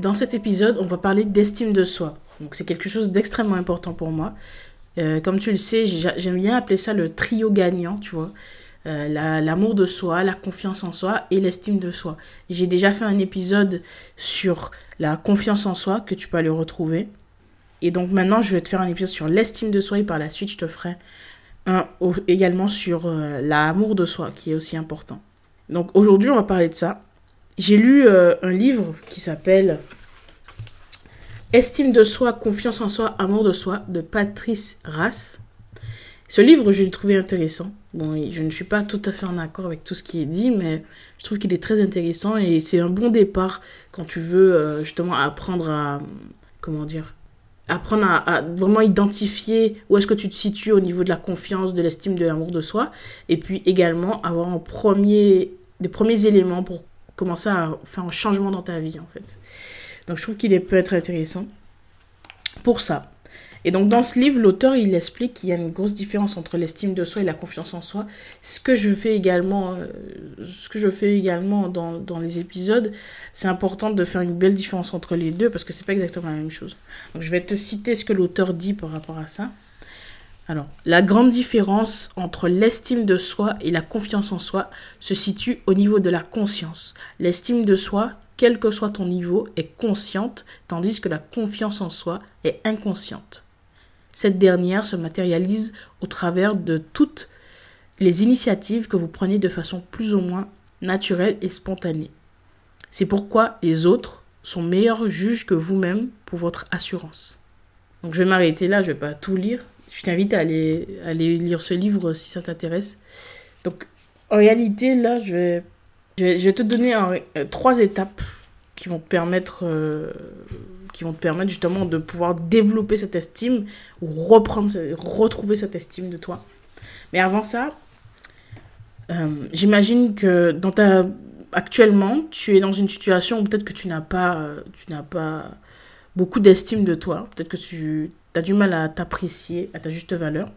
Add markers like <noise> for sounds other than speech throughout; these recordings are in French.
Dans cet épisode, on va parler d'estime de soi. Donc c'est quelque chose d'extrêmement important pour moi. Euh, comme tu le sais, j'aime bien appeler ça le trio gagnant, tu vois. Euh, l'amour de soi, la confiance en soi et l'estime de soi. J'ai déjà fait un épisode sur la confiance en soi que tu peux aller retrouver. Et donc maintenant, je vais te faire un épisode sur l'estime de soi et par la suite, je te ferai un également sur euh, l'amour de soi qui est aussi important. Donc aujourd'hui, on va parler de ça. J'ai lu euh, un livre qui s'appelle Estime de soi, confiance en soi, amour de soi de Patrice Rass. Ce livre, je l'ai trouvé intéressant. Bon, je ne suis pas tout à fait en accord avec tout ce qui est dit, mais je trouve qu'il est très intéressant et c'est un bon départ quand tu veux euh, justement apprendre à. Comment dire Apprendre à, vraiment identifier où est-ce que tu te situes au niveau de la confiance, de l'estime, de l'amour de soi. Et puis également avoir des premiers éléments pour commencer à faire un changement dans ta vie, en fait. Donc, je trouve qu'il peut être intéressant pour ça. Et donc, dans ce livre, l'auteur, il explique qu'il y a une grosse différence entre l'estime de soi et la confiance en soi. Ce que je fais également, euh, ce que je fais également dans, dans les épisodes, c'est important de faire une belle différence entre les deux parce que c'est pas exactement la même chose. Donc, je vais te citer ce que l'auteur dit par rapport à ça. Alors, la grande différence entre l'estime de soi et la confiance en soi se situe au niveau de la conscience. L'estime de soi, quel que soit ton niveau, est consciente, tandis que la confiance en soi est inconsciente. Cette dernière se matérialise au travers de toutes les initiatives que vous prenez de façon plus ou moins naturelle et spontanée. C'est pourquoi les autres sont meilleurs juges que vous-même pour votre assurance. Donc je vais m'arrêter là, je ne vais pas tout lire, je t'invite à aller, lire ce livre si ça t'intéresse. Donc, en réalité, là, je vais, je vais, te donner euh, trois étapes qui vont te permettre, euh, qui vont te permettre justement de pouvoir développer cette estime ou reprendre, retrouver cette estime de toi. Mais avant ça, euh, j'imagine que dans ta, actuellement, tu es dans une situation où peut-être que tu n'as pas, tu n'as pas beaucoup d'estime de toi. Peut-être que tu tu as du mal à t'apprécier à ta juste valeur.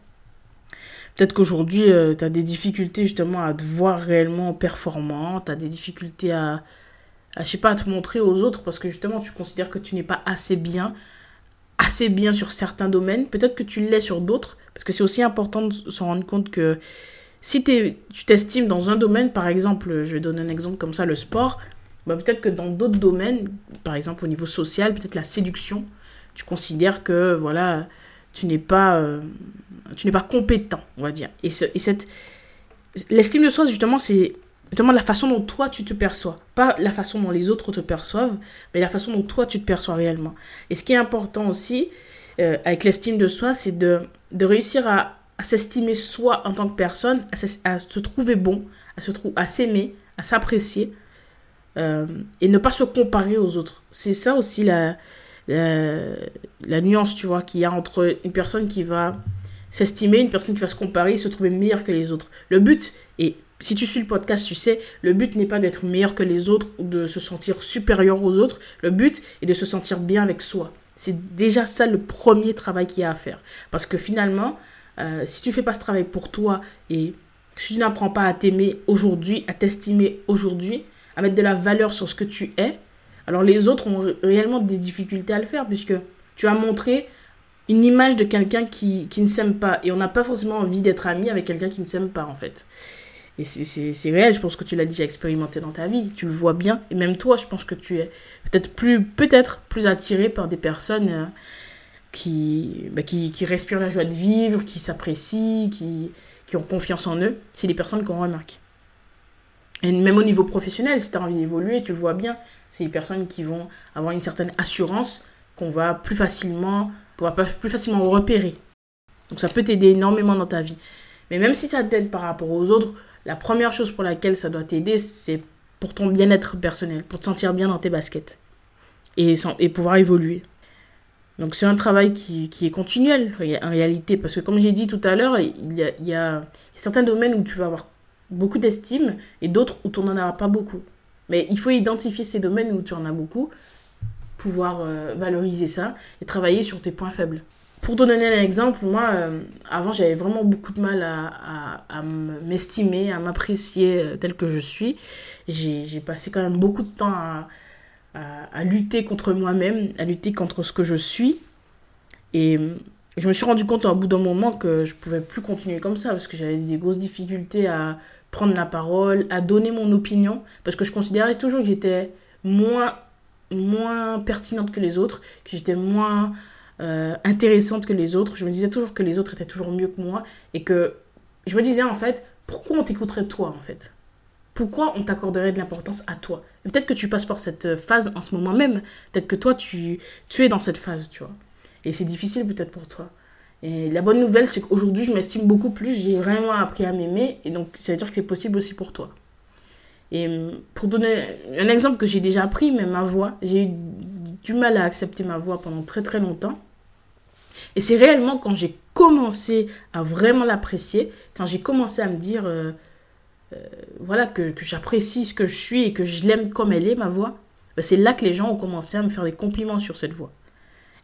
Peut-être qu'aujourd'hui, euh, tu as des difficultés justement à te voir réellement performant, tu as des difficultés à, à, je sais pas, à te montrer aux autres parce que justement, tu considères que tu n'es pas assez bien, assez bien sur certains domaines. Peut-être que tu l'es sur d'autres, parce que c'est aussi important de se rendre compte que si tu t'estimes dans un domaine, par exemple, je vais donner un exemple comme ça, le sport, bah peut-être que dans d'autres domaines, par exemple au niveau social, peut-être la séduction, tu considères que voilà, tu n'es pas, euh, tu n'es pas compétent, on va dire. Et, et cette l'estime de soi justement, c'est justement la façon dont toi tu te perçois, pas la façon dont les autres te perçoivent, mais la façon dont toi tu te perçois réellement. Et ce qui est important aussi euh, avec l'estime de soi, c'est de, de réussir à, à s'estimer soi en tant que personne, à, se trouver bon, à se à s'aimer, à s'apprécier. Euh, et ne pas se comparer aux autres. C'est ça aussi la, euh, la nuance, tu vois, qu'il y a entre une personne qui va s'estimer, une personne qui va se comparer, se trouver meilleure que les autres. Le but, et si tu suis le podcast, tu sais, le but n'est pas d'être meilleur que les autres ou de se sentir supérieur aux autres. Le but est de se sentir bien avec soi. C'est déjà ça le premier travail qu'il y a à faire. Parce que finalement, euh, si tu fais pas ce travail pour toi et si tu n'apprends pas à t'aimer aujourd'hui, à t'estimer aujourd'hui, à mettre de la valeur sur ce que tu es, alors les autres ont réellement des difficultés à le faire puisque tu as montré une image de quelqu'un qui, qui, ne s'aime pas. Et on n'a pas forcément envie d'être ami avec quelqu'un qui ne s'aime pas en fait. Et c'est réel, je pense que tu l'as déjà expérimenté dans ta vie, tu le vois bien. Et même toi, je pense que tu es peut-être plus, peut plus attiré par des personnes euh, qui, bah, qui, qui, respirent la joie de vivre, qui s'apprécient, qui, qui ont confiance en eux. C'est des personnes qu'on remarque. Et même au niveau professionnel, si tu as envie d'évoluer, tu le vois bien. C'est des personnes qui vont avoir une certaine assurance qu'on va plus facilement, qu'on va plus facilement repérer. Donc ça peut t'aider énormément dans ta vie. Mais même si ça t'aide par rapport aux autres, la première chose pour laquelle ça doit t'aider, c'est pour ton bien-être personnel, pour te sentir bien dans tes baskets et, et pouvoir évoluer. Donc c'est un travail qui, qui, est continuel en réalité, parce que comme j'ai dit tout à l'heure, il, il y a certains domaines où tu vas avoir beaucoup d'estime et d'autres où tu n'en auras pas beaucoup. Mais il faut identifier ces domaines où tu en as beaucoup, pouvoir euh, valoriser ça et travailler sur tes points faibles. Pour te donner un exemple, moi, euh, avant, j'avais vraiment beaucoup de mal à, m'estimer, à m'apprécier euh, tel que je suis. J'ai passé quand même beaucoup de temps à, lutter contre moi-même, à lutter contre ce que je suis. Et je me suis rendu compte au bout d'un moment que je pouvais plus continuer comme ça parce que j'avais des grosses difficultés à prendre la parole, à donner mon opinion parce que je considérais toujours que j'étais moins moins pertinente que les autres, que j'étais moins euh, intéressante que les autres. Je me disais toujours que les autres étaient toujours mieux que moi et que je me disais en fait, pourquoi on t'écouterait toi en fait? Pourquoi on t'accorderait de l'importance à toi? Peut-être que tu passes par cette phase en ce moment même. Peut-être que toi, tu, tu es dans cette phase, tu vois. Et c'est difficile peut-être pour toi. Et la bonne nouvelle, c'est qu'aujourd'hui, je m'estime beaucoup plus. J'ai vraiment appris à m'aimer. Et donc, ça veut dire que c'est possible aussi pour toi. Et hum, pour donner un exemple que j'ai déjà appris, mais ma voix, j'ai eu du mal à accepter ma voix pendant très très longtemps. Et c'est réellement quand j'ai commencé à vraiment l'apprécier, quand j'ai commencé à me dire, euh, euh, voilà, que, que j'apprécie ce que je suis et que je l'aime comme elle est, ma voix, ben, c'est là que les gens ont commencé à me faire des compliments sur cette voix.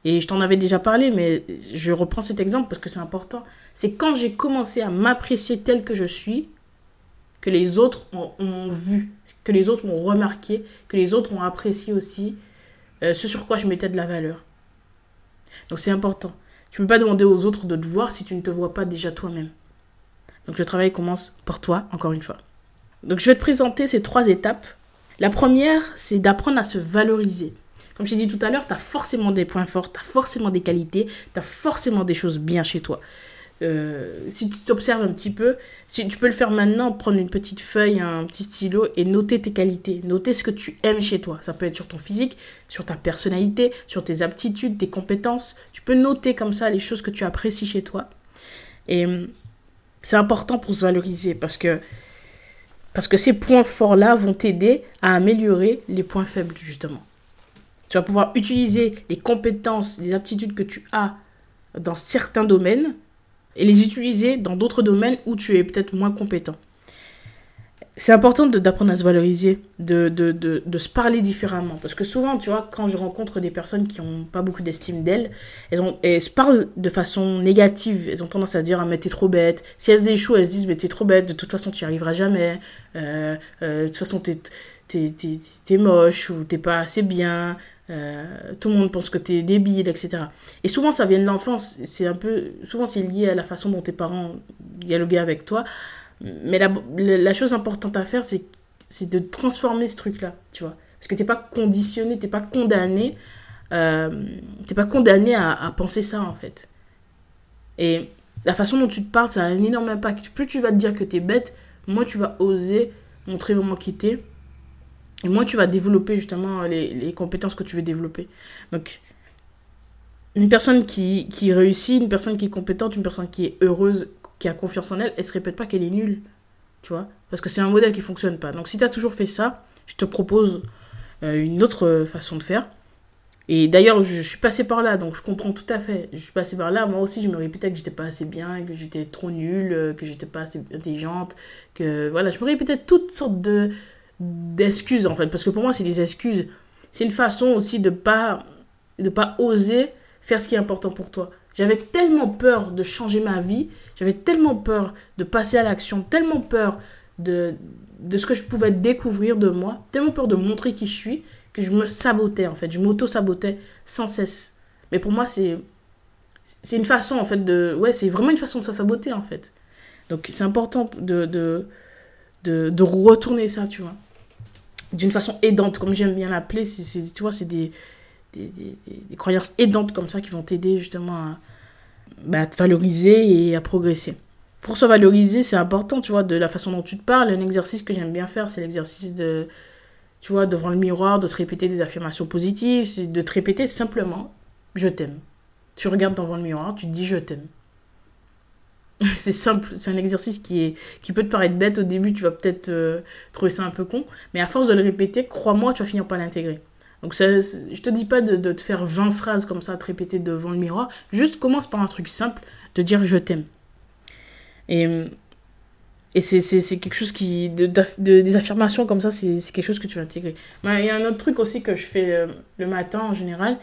Et je t'en avais déjà parlé, mais je reprends cet exemple parce que c'est important. C'est quand j'ai commencé à m'apprécier tel que je suis, que les autres ont, vu, que les autres m'ont remarqué, que les autres ont apprécié aussi euh, ce sur quoi je mettais de la valeur. Donc c'est important. Tu ne peux pas demander aux autres de te voir si tu ne te vois pas déjà toi-même. Donc le travail commence par toi, encore une fois. Donc je vais te présenter ces trois étapes. La première, c'est d'apprendre à se valoriser. Comme je t'ai dit tout à l'heure, tu as forcément des points forts, tu as forcément des qualités, tu as forcément des choses bien chez toi. Euh, si tu t'observes un petit peu, tu, peux le faire maintenant, prendre une petite feuille, un petit stylo et noter tes qualités, noter ce que tu aimes chez toi. Ça peut être sur ton physique, sur ta personnalité, sur tes aptitudes, tes compétences. Tu peux noter comme ça les choses que tu apprécies chez toi. Et hum, c'est important pour se valoriser parce que, parce que ces points forts-là vont t'aider à améliorer les points faibles, justement. Tu vas pouvoir utiliser les compétences, les aptitudes que tu as dans certains domaines et les utiliser dans d'autres domaines où tu es peut-être moins compétent. C'est important d'apprendre à se valoriser, de, de, de, de, se parler différemment. Parce que souvent, tu vois, quand je rencontre des personnes qui n'ont pas beaucoup d'estime d'elles, elles, elles se parlent de façon négative. Elles ont tendance à dire, ah, mais t'es trop bête. Si elles échouent, elles se disent, mais t'es trop bête, de toute façon, tu n'y arriveras jamais. Euh, euh, de toute façon, t'es es, moche ou t'es pas assez bien. Euh, tout le monde pense que tu es débile, etc. Et souvent, ça vient de l'enfance. C'est un peu, souvent, c'est lié à la façon dont tes parents dialoguaient avec toi. Mais la, la, chose importante à faire, c'est, de transformer ce truc-là, tu vois. Parce que t'es pas conditionné, t'es pas condamné, euh, t'es pas condamné à, penser ça, en fait. Et la façon dont tu te parles, ça a un énorme impact. Plus tu vas te dire que tu es bête, moins tu vas oser montrer vraiment qui t'es et moins tu vas développer justement les, les, compétences que tu veux développer. Donc, une personne qui, qui, réussit, une personne qui est compétente, une personne qui est heureuse, qui a confiance en elle, elle se répète pas qu'elle est nulle. Tu vois Parce que c'est un modèle qui fonctionne pas. Donc, si tu as toujours fait ça, je te propose euh, une autre façon de faire. Et d'ailleurs, je, suis passée par là, donc je comprends tout à fait. Je suis passée par là, moi aussi, je me répétais que j'étais pas assez bien, que j'étais trop nulle, que j'étais pas assez intelligente, que voilà, je me répétais toutes sortes de, d'excuses en fait. Parce que pour moi c'est des excuses. C'est une façon aussi de pas de pas oser faire ce qui est important pour toi. J'avais tellement peur de changer ma vie. J'avais tellement peur de passer à l'action. Tellement peur de de ce que je pouvais découvrir de moi. Tellement peur de montrer qui je suis que je me sabotais en fait. Je m'auto sabotais sans cesse. Mais pour moi c'est c'est une façon en fait de ouais c'est vraiment une façon de se saboter en fait. Donc c'est important de, de de, de retourner ça tu vois d'une façon aidante, comme j'aime bien l'appeler. Tu vois, c'est des, des, croyances aidantes comme ça qui vont t'aider justement à, bah, te valoriser et à progresser. Pour se valoriser, c'est important, tu vois, de la façon dont tu te parles. Un exercice que j'aime bien faire, c'est l'exercice de, tu vois, devant le miroir, de se répéter des affirmations positives, de te répéter simplement je t'aime. Tu regardes devant le miroir, tu te dis je t'aime. <laughs> c'est simple, c'est un exercice qui, est, qui peut te paraître bête au début, tu vas peut-être euh, trouver ça un peu con, mais à force de le répéter, crois-moi, tu vas finir par l'intégrer. Donc ça, je te dis pas de, de, te faire 20 phrases comme ça à te répéter devant le miroir, juste commence par un truc simple, de dire je t'aime. Et, et c'est quelque chose qui... De, des affirmations comme ça, c'est quelque chose que tu vas intégrer. Il y a un autre truc aussi que je fais le, matin en général.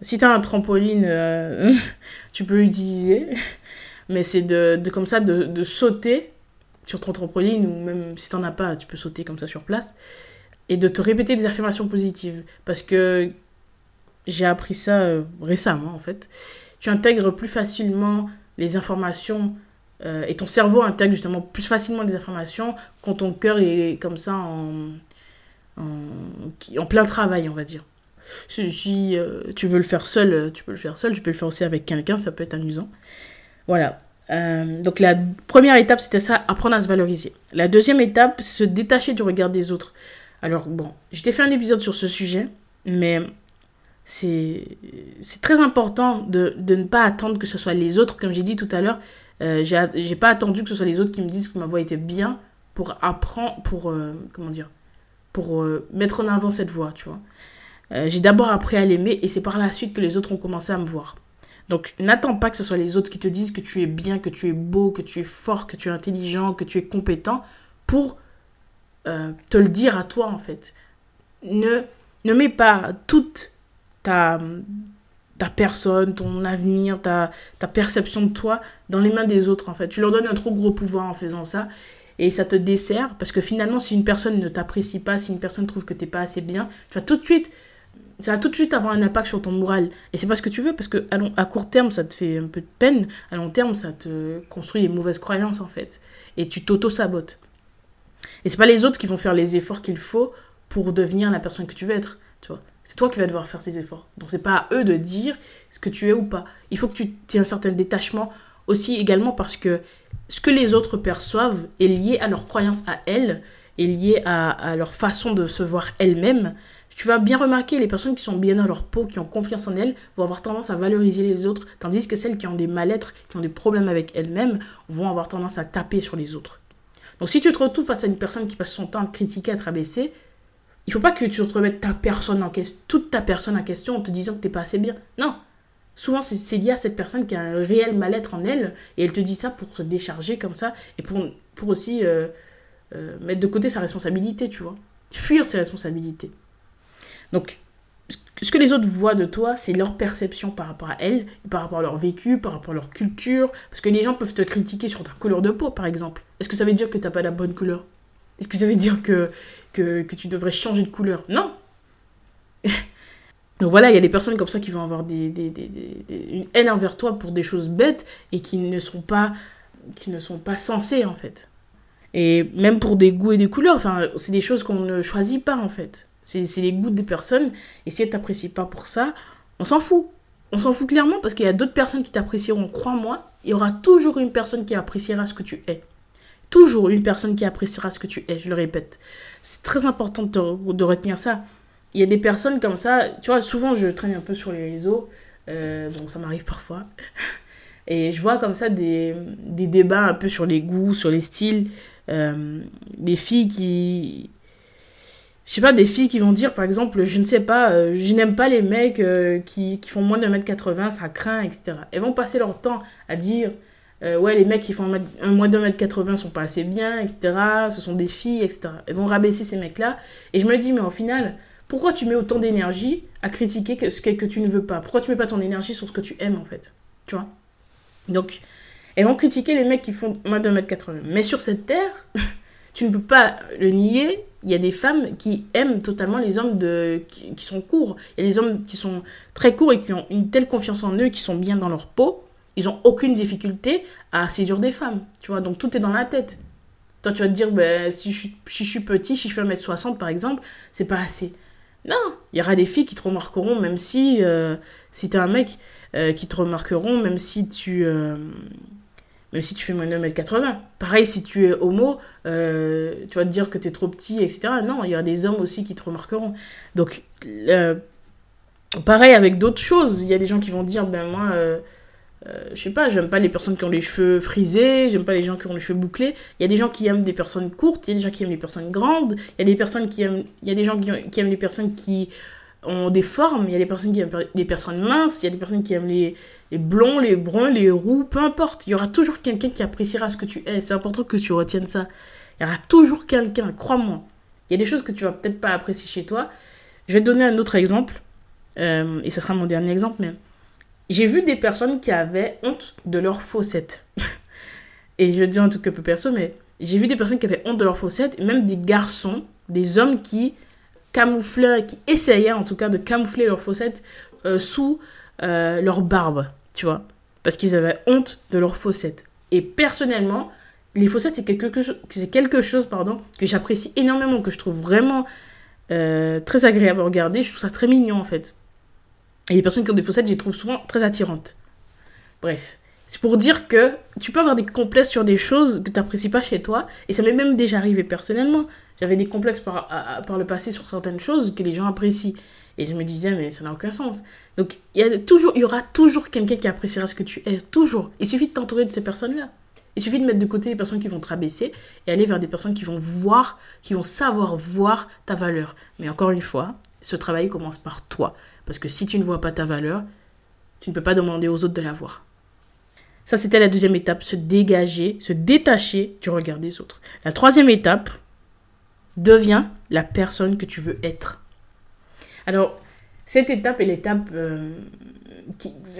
Si tu as un trampoline, euh, <laughs> tu peux l'utiliser mais c'est de, comme ça de, de, sauter sur ton trampoline ou même si t'en as pas, tu peux sauter comme ça sur place et de te répéter des affirmations positives parce que j'ai appris ça euh, récemment en fait. Tu intègres plus facilement les informations euh, et ton cerveau intègre justement plus facilement les informations quand ton cœur est comme ça en, en, en plein travail, on va dire. Si, euh, tu veux le faire seul, tu peux le faire seul, tu peux le faire aussi avec quelqu'un, ça peut être amusant. Voilà. Euh, donc la première étape, c'était ça, apprendre à se valoriser. La deuxième étape, c'est se détacher du regard des autres. Alors bon, je t'ai fait un épisode sur ce sujet, mais c'est très important de, ne pas attendre que ce soit les autres, comme j'ai dit tout à l'heure, euh, j'ai pas attendu que ce soit les autres qui me disent que ma voix était bien pour apprendre, pour, euh, comment dire, pour euh, mettre en avant cette voix, tu vois. j'ai d'abord appris à l'aimer et c'est par la suite que les autres ont commencé à me voir. Donc n'attends pas que ce soit les autres qui te disent que tu es bien, que tu es beau, que tu es fort, que tu es intelligent, que tu es compétent pour euh, te le dire à toi en fait. Ne, ne mets pas toute ta, ta personne, ton avenir, ta, ta perception de toi dans les mains des autres en fait. Tu leur donnes un trop gros pouvoir en faisant ça et ça te dessert parce que finalement si une personne ne t'apprécie pas, si une personne trouve que tu n'es pas assez bien, tu vas tout de suite ça va tout de suite avoir un impact sur ton moral. Et c'est pas ce que tu veux, parce que à, à, court terme, ça te fait un peu de peine. À long terme, ça te construit des mauvaises croyances, en fait. Et tu t'auto-sabotes. Et c'est pas les autres qui vont faire les efforts qu'il faut pour devenir la personne que tu veux être. Tu vois c'est toi qui vas devoir faire ces efforts. Donc c'est pas à eux de dire ce que tu es ou pas. Il faut que tu aies un certain détachement aussi également parce que ce que les autres perçoivent est lié à leur croyance à elles, est lié à, à leur façon de se voir elles-mêmes tu vas bien remarquer, les personnes qui sont bien dans leur peau, qui ont confiance en elles, vont avoir tendance à valoriser les autres, tandis que celles qui ont des mal-être, qui ont des problèmes avec elles-mêmes, vont avoir tendance à taper sur les autres. Donc si tu te retrouves face à une personne qui passe son temps à critiquer, à te rabaisser, il faut pas que tu te remettes ta personne en question, toute ta personne en question en te disant que tu n'es pas assez bien. Non. Souvent, c'est lié à cette personne qui a un réel mal-être en elle, et elle te dit ça pour se décharger comme ça, et pour, pour aussi euh, euh, mettre de côté sa responsabilité, tu vois. Fuir ses responsabilités. Donc, ce que les autres voient de toi, c'est leur perception par rapport à elles, par rapport à leur vécu, par rapport à leur culture. Parce que les gens peuvent te critiquer sur ta couleur de peau, par exemple. Est-ce que ça veut dire que tu n'as pas la bonne couleur? Est-ce que ça veut dire que, que, tu devrais changer de couleur? Non <laughs> Donc voilà, il y a des personnes comme ça qui vont avoir des, des, une haine envers toi pour des choses bêtes et qui ne sont pas, qui ne sont pas censées, en fait. Et même pour des goûts et des couleurs, enfin, c'est des choses qu'on ne choisit pas, en fait. C'est les goûts des personnes. Et si elles t'apprécient pas pour ça, on s'en fout. On s'en fout clairement parce qu'il y a d'autres personnes qui t'apprécieront. Crois-moi, il y aura toujours une personne qui appréciera ce que tu es. Toujours une personne qui appréciera ce que tu es, je le répète. C'est très important de, retenir ça. Il y a des personnes comme ça, tu vois, souvent je traîne un peu sur les réseaux, euh, bon ça m'arrive parfois, <laughs> et je vois comme ça des, des, débats un peu sur les goûts, sur les styles, euh, des filles qui, je sais pas, des filles qui vont dire, par exemple, je ne sais pas, euh, je n'aime pas les mecs euh, qui, qui, font moins de 1m80, ça craint, etc. Elles vont passer leur temps à dire, euh, ouais, les mecs qui font un moins de 1m80 sont pas assez bien, etc. Ce sont des filles, etc. Elles vont rabaisser ces mecs-là. Et je me dis, mais au final, pourquoi tu mets autant d'énergie à critiquer que ce que, que tu ne veux pas? Pourquoi tu mets pas ton énergie sur ce que tu aimes, en fait? Tu vois? Donc, elles vont critiquer les mecs qui font moins de 1m80. Mais sur cette terre, <laughs> tu ne peux pas le nier, il y a des femmes qui aiment totalement les hommes de, qui, sont courts. A des hommes qui sont très courts et qui ont une telle confiance en eux, qui sont bien dans leur peau. Ils n'ont aucune difficulté à séduire des femmes. Tu vois, donc tout est dans la tête. Toi, tu vas te dire, ben, si, je, si je suis petit, si je fais 1m60 par exemple, c'est pas assez. Non, il y aura des filles qui te remarqueront, même si, euh, si un mec, euh, qui te remarqueront, même si tu. Euh, même si tu fais moins de 1m80. Pareil, si tu es homo, euh, tu vas te dire que tu es trop petit, etc. Non, il y a des hommes aussi qui te remarqueront. Donc, euh, pareil avec d'autres choses. Il y a des gens qui vont dire, ben moi, euh, euh, je sais pas, j'aime pas les personnes qui ont les cheveux frisés, j'aime pas les gens qui ont les cheveux bouclés. Il y a des gens qui aiment des personnes courtes, il y a des gens qui aiment les personnes grandes, il y a des personnes qui aiment, il y a des gens qui, qui aiment les personnes qui ont des formes, il y a des personnes qui aiment les personnes minces, il y a des personnes qui aiment les, les blonds, les bruns, les roux, peu importe. Il y aura toujours quelqu'un qui appréciera ce que tu es. C'est important que tu retiennes ça. Il y aura toujours quelqu'un, crois-moi. Il y a des choses que tu vas peut-être pas apprécier chez toi. Je vais te donner un autre exemple. Euh, et ce sera mon dernier exemple, mais j'ai vu des personnes qui avaient honte de leurs fossettes. <laughs> et je dis un truc un peu perso, mais j'ai vu des personnes qui avaient honte de leurs fossettes, et même des garçons, des hommes qui camouflaient, qui essayaient en tout cas de camoufler leurs fossettes euh, sous euh, leur barbe, tu vois. Parce qu'ils avaient honte de leurs fossettes. Et personnellement, les fossettes, c'est quelque, chose, quelque chose pardon, que j'apprécie énormément, que je trouve vraiment euh, très agréable à regarder. Je trouve ça très mignon en fait. Et les personnes qui ont des fossettes, je les trouve souvent très attirantes. Bref. C'est pour dire que tu peux avoir des complexes sur des choses que tu n'apprécies pas chez toi. Et ça m'est même déjà arrivé personnellement. J'avais des complexes par, par le passé sur certaines choses que les gens apprécient. Et je me disais, mais ça n'a aucun sens. Donc, il y, a toujours, il y aura toujours quelqu'un qui appréciera ce que tu es. Toujours. Il suffit de t'entourer de ces personnes-là. Il suffit de mettre de côté les personnes qui vont te rabaisser et aller vers des personnes qui vont voir, qui vont savoir voir ta valeur. Mais encore une fois, ce travail commence par toi. Parce que si tu ne vois pas ta valeur, tu ne peux pas demander aux autres de la voir. Ça, c'était la deuxième étape, se dégager, se détacher du regard des autres. La troisième étape, deviens la personne que tu veux être. Alors, cette étape est l'étape... Euh,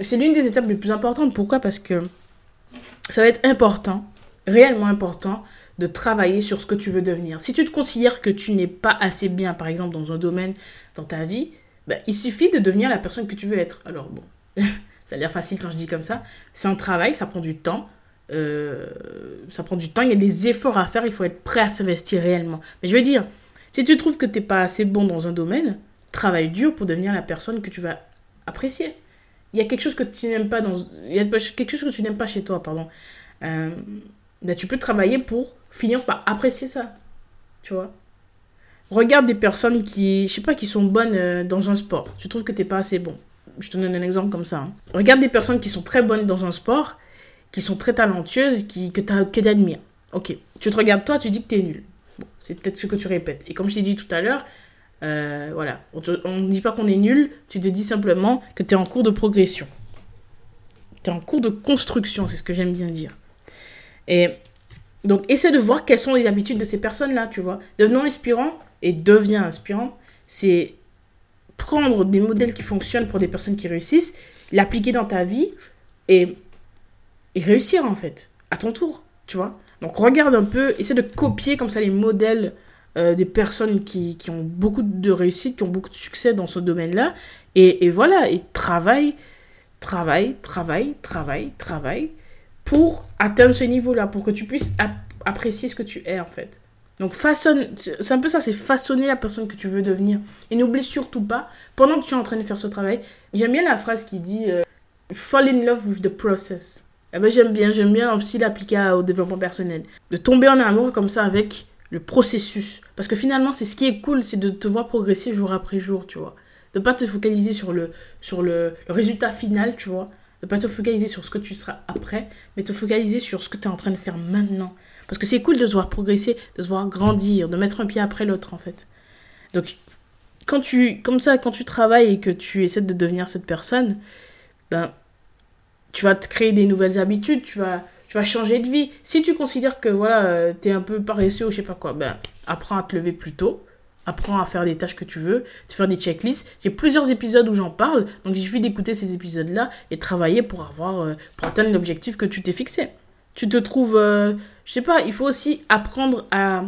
c'est l'une des étapes les plus importantes. Pourquoi? Parce que ça va être important, réellement important, de travailler sur ce que tu veux devenir. Si tu te considères que tu n'es pas assez bien, par exemple, dans un domaine, dans ta vie, ben, il suffit de devenir la personne que tu veux être. Alors bon, ça a l'air facile quand je dis comme ça. C'est un travail, ça prend du temps. Euh, ça prend du temps, il y a des efforts à faire, il faut être prêt à s'investir réellement. Mais je veux dire, si tu trouves que tu n'es pas assez bon dans un domaine, travaille dur pour devenir la personne que tu vas apprécier il y a quelque chose que tu n'aimes pas dans il y a quelque chose que tu n'aimes pas chez toi pardon euh, ben, tu peux travailler pour finir par apprécier ça tu vois regarde des personnes qui je sais pas qui sont bonnes euh, dans un sport tu trouves que tu n'es pas assez bon je te donne un exemple comme ça hein. regarde des personnes qui sont très bonnes dans un sport qui sont très talentueuses qui que tu admires ok tu te regardes toi tu dis que tu es nul bon, c'est peut-être ce que tu répètes et comme je t'ai dit tout à l'heure euh, voilà, on ne dit pas qu'on est nul, tu te dis simplement que tu es en cours de progression. Tu es en cours de construction, c'est ce que j'aime bien dire. Et donc, essaie de voir quelles sont les habitudes de ces personnes-là, tu vois. Devenons inspirant et deviens inspirant, c'est prendre des modèles qui fonctionnent pour des personnes qui réussissent, l'appliquer dans ta vie et, réussir en fait, à ton tour, tu vois. Donc regarde un peu, essaie de copier comme ça les modèles euh, des personnes qui, ont beaucoup de réussite, qui ont beaucoup de succès dans ce domaine-là. Et, et, voilà, et travaille, travaille, travaille, travaille, travaille pour atteindre ce niveau-là, pour que tu puisses apprécier ce que tu es en fait. Donc façonne, c'est un peu ça, c'est façonner la personne que tu veux devenir. Et n'oublie surtout pas, pendant que tu es en train de faire ce travail, j'aime bien la phrase qui dit euh, Fall in love with the process. Eh ben, j'aime bien, j'aime bien aussi l'appliquer au développement personnel. De tomber en amour comme ça avec le processus. Parce que finalement, c'est ce qui est cool, c'est de te voir progresser jour après jour, tu vois. De pas te focaliser sur le, sur le, résultat final, tu vois. De pas te focaliser sur ce que tu seras après, mais te focaliser sur ce que tu es en train de faire maintenant. Parce que c'est cool de se voir progresser, de se voir grandir, de mettre un pied après l'autre, en fait. Donc, quand tu, comme ça, quand tu travailles et que tu essaies de devenir cette personne, ben, tu vas te créer des nouvelles habitudes, tu vas tu vas changer de vie. Si tu considères que voilà, euh, tu es un peu paresseux ou je sais pas quoi, ben apprends à te lever plus tôt. Apprends à faire des tâches que tu veux, tu faire des checklists. J'ai plusieurs épisodes où j'en parle, donc il suffit d'écouter ces épisodes-là et travailler pour avoir euh, pour atteindre l'objectif que tu t'es fixé. Tu te trouves, euh, je sais pas, il faut aussi apprendre à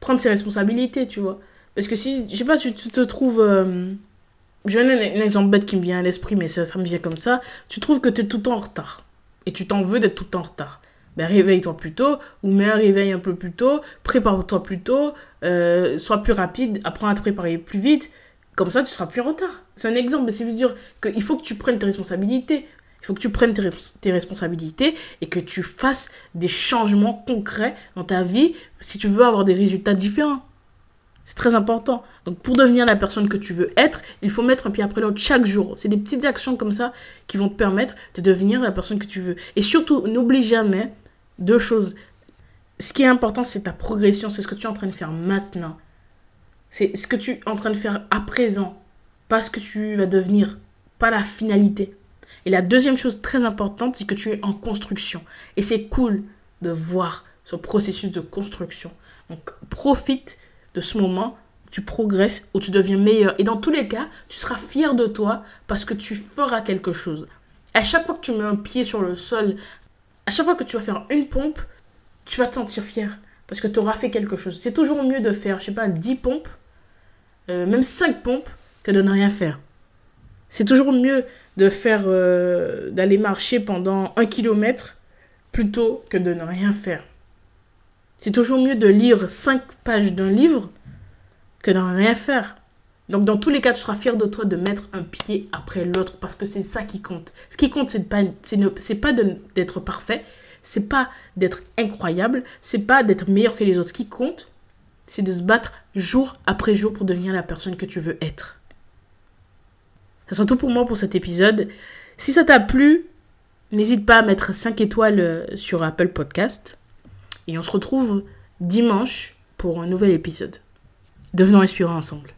prendre ses responsabilités, tu vois. Parce que si, je sais pas, tu, te trouves je donne un, un, exemple bête qui me vient à l'esprit, mais ça, ça, me vient comme ça. Tu trouves que tu es tout le temps en retard et tu t'en veux d'être tout le temps en retard. Ben, réveille-toi plus tôt, ou mets un réveil un peu plus tôt, prépare-toi plus tôt, euh, sois plus rapide, apprends à te préparer plus vite. Comme ça, tu seras plus en retard. C'est un exemple, mais c'est veut dire qu'il faut que tu prennes tes responsabilités. Il faut que tu prennes tes, responsabilités et que tu fasses des changements concrets dans ta vie si tu veux avoir des résultats différents. C'est très important. Donc pour devenir la personne que tu veux être, il faut mettre un pied après l'autre chaque jour. C'est des petites actions comme ça qui vont te permettre de devenir la personne que tu veux. Et surtout, n'oublie jamais deux choses. Ce qui est important, c'est ta progression, c'est ce que tu es en train de faire maintenant. C'est ce que tu es en train de faire à présent, pas ce que tu vas devenir, pas la finalité. Et la deuxième chose très importante, c'est que tu es en construction. Et c'est cool de voir ce processus de construction. Donc profite de ce moment, tu progresses ou tu deviens meilleur. Et dans tous les cas, tu seras fier de toi parce que tu feras quelque chose. À chaque fois que tu mets un pied sur le sol, à chaque fois que tu vas faire une pompe, tu vas te sentir fier parce que tu auras fait quelque chose. C'est toujours mieux de faire, je sais pas, 10 pompes, euh, même 5 pompes, que de ne rien faire. C'est toujours mieux de faire, euh, d'aller marcher pendant un kilomètre plutôt que de ne rien faire. C'est toujours mieux de lire 5 pages d'un livre que de rien faire. Donc dans tous les cas, tu seras fier de toi de mettre un pied après l'autre parce que c'est ça qui compte. Ce qui compte, c'est pas, c'est pas d'être parfait, c'est pas d'être incroyable, c'est pas d'être meilleur que les autres. Ce qui compte, c'est de se battre jour après jour pour devenir la personne que tu veux être. C'est surtout pour moi pour cet épisode. Si ça t'a plu, n'hésite pas à mettre 5 étoiles sur Apple Podcast. Et on se retrouve dimanche pour un nouvel épisode. Devenons inspirants ensemble.